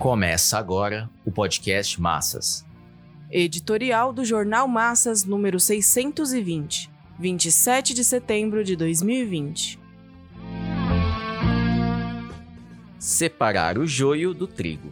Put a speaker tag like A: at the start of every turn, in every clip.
A: Começa agora o podcast Massas.
B: Editorial do Jornal Massas, número 620, 27 de setembro de 2020.
A: Separar o joio do trigo.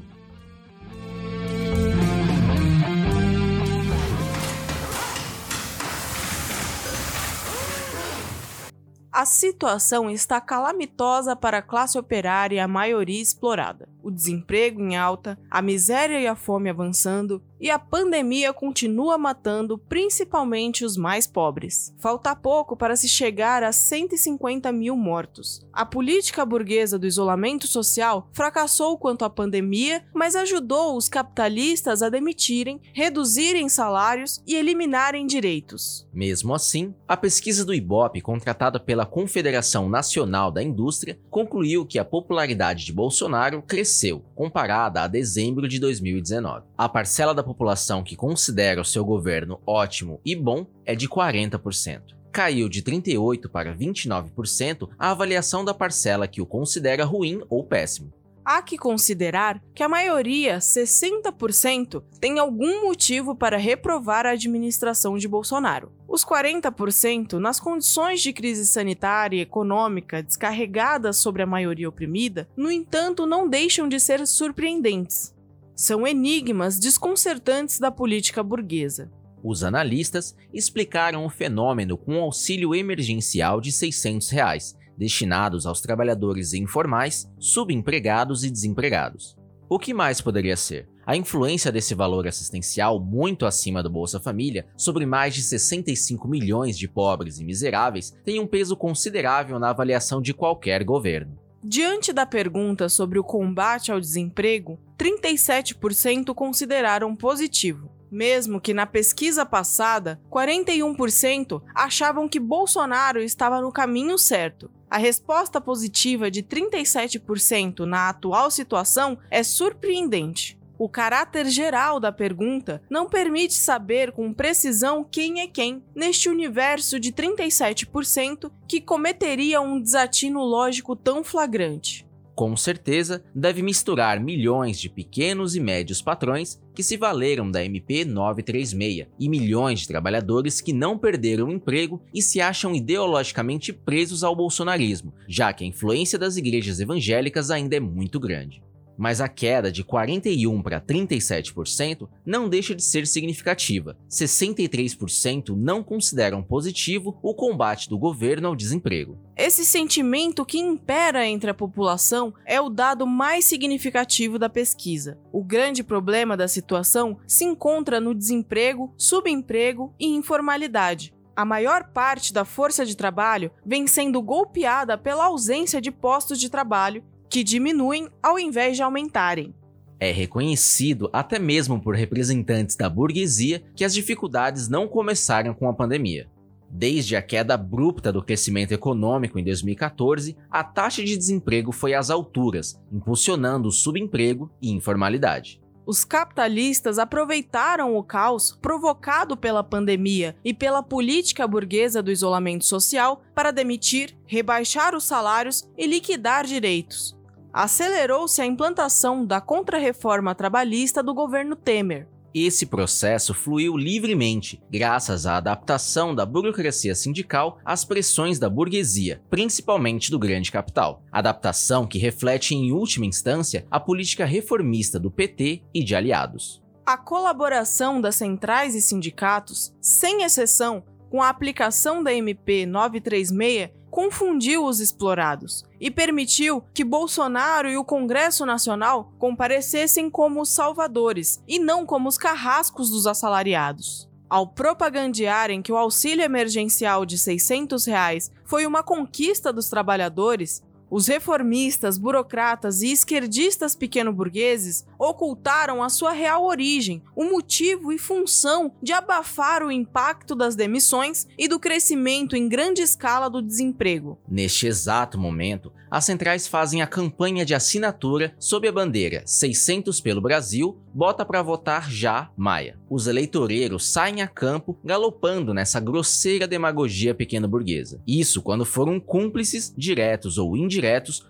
B: A situação está calamitosa para a classe operária e a maioria explorada. O desemprego em alta, a miséria e a fome avançando, e a pandemia continua matando principalmente os mais pobres. Falta pouco para se chegar a 150 mil mortos. A política burguesa do isolamento social fracassou quanto à pandemia, mas ajudou os capitalistas a demitirem, reduzirem salários e eliminarem direitos.
A: Mesmo assim, a pesquisa do Ibope, contratada pela Confederação Nacional da Indústria, concluiu que a popularidade de Bolsonaro cresceu comparada a dezembro de 2019. A parcela da população que considera o seu governo ótimo e bom é de 40% caiu de 38% para 29% a avaliação da parcela que o considera ruim ou péssimo.
B: Há que considerar que a maioria, 60%, tem algum motivo para reprovar a administração de Bolsonaro. Os 40%, nas condições de crise sanitária e econômica descarregadas sobre a maioria oprimida, no entanto, não deixam de ser surpreendentes são enigmas desconcertantes da política burguesa.
A: Os analistas explicaram o fenômeno com um auxílio emergencial de 600 reais, destinados aos trabalhadores informais, subempregados e desempregados. O que mais poderia ser? A influência desse valor assistencial muito acima do Bolsa Família sobre mais de 65 milhões de pobres e miseráveis tem um peso considerável na avaliação de qualquer governo.
B: Diante da pergunta sobre o combate ao desemprego, 37% consideraram positivo, mesmo que na pesquisa passada, 41% achavam que Bolsonaro estava no caminho certo. A resposta positiva de 37% na atual situação é surpreendente. O caráter geral da pergunta não permite saber com precisão quem é quem neste universo de 37% que cometeria um desatino lógico tão flagrante.
A: Com certeza, deve misturar milhões de pequenos e médios patrões que se valeram da MP 936 e milhões de trabalhadores que não perderam o emprego e se acham ideologicamente presos ao bolsonarismo, já que a influência das igrejas evangélicas ainda é muito grande mas a queda de 41 para 37% não deixa de ser significativa. 63% não consideram positivo o combate do governo ao desemprego.
B: Esse sentimento que impera entre a população é o dado mais significativo da pesquisa. O grande problema da situação se encontra no desemprego, subemprego e informalidade a maior parte da força de trabalho vem sendo golpeada pela ausência de postos de trabalho que diminuem ao invés de aumentarem.
A: É reconhecido até mesmo por representantes da burguesia que as dificuldades não começaram com a pandemia. Desde a queda abrupta do crescimento econômico em 2014, a taxa de desemprego foi às alturas, impulsionando o subemprego e informalidade.
B: Os capitalistas aproveitaram o caos provocado pela pandemia e pela política burguesa do isolamento social para demitir, rebaixar os salários e liquidar direitos acelerou-se a implantação da contrarreforma trabalhista do governo Temer.
A: Esse processo fluiu livremente, graças à adaptação da burocracia sindical às pressões da burguesia, principalmente do grande capital. Adaptação que reflete, em última instância, a política reformista do PT e de aliados.
B: A colaboração das centrais e sindicatos, sem exceção, com a aplicação da MP 936 confundiu os explorados e permitiu que Bolsonaro e o Congresso Nacional comparecessem como os salvadores e não como os carrascos dos assalariados. Ao propagandearem que o auxílio emergencial de 600 reais foi uma conquista dos trabalhadores, os reformistas, burocratas e esquerdistas pequeno-burgueses ocultaram a sua real origem, o motivo e função de abafar o impacto das demissões e do crescimento em grande escala do desemprego.
A: Neste exato momento, as centrais fazem a campanha de assinatura sob a bandeira 600 pelo Brasil, bota para votar já Maia. Os eleitoreiros saem a campo galopando nessa grosseira demagogia pequeno-burguesa. Isso quando foram cúmplices, diretos ou indiretos,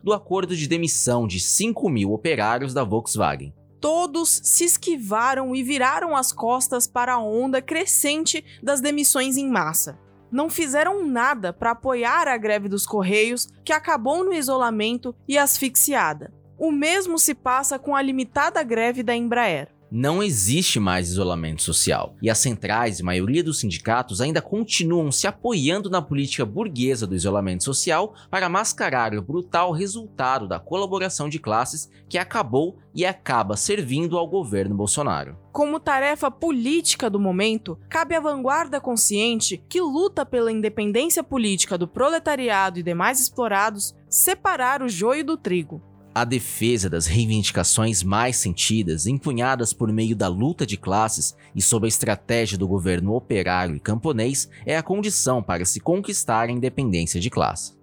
A: do acordo de demissão de 5 mil operários da Volkswagen.
B: todos se esquivaram e viraram as costas para a onda crescente das demissões em massa. Não fizeram nada para apoiar a greve dos Correios, que acabou no isolamento e asfixiada. O mesmo se passa com a limitada greve da Embraer.
A: Não existe mais isolamento social, e as centrais e maioria dos sindicatos ainda continuam se apoiando na política burguesa do isolamento social para mascarar o brutal resultado da colaboração de classes que acabou e acaba servindo ao governo Bolsonaro.
B: Como tarefa política do momento, cabe à vanguarda consciente que luta pela independência política do proletariado e demais explorados separar o joio do trigo
A: a defesa das reivindicações mais sentidas, empunhadas por meio da luta de classes e sob a estratégia do governo operário e camponês, é a condição para se conquistar a independência de classe.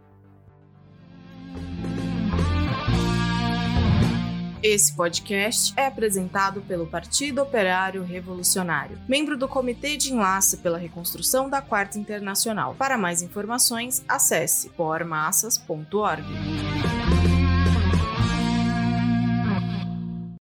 B: Esse podcast é apresentado pelo Partido Operário Revolucionário, membro do Comitê de Enlace pela Reconstrução da Quarta Internacional. Para mais informações, acesse pormassas.org.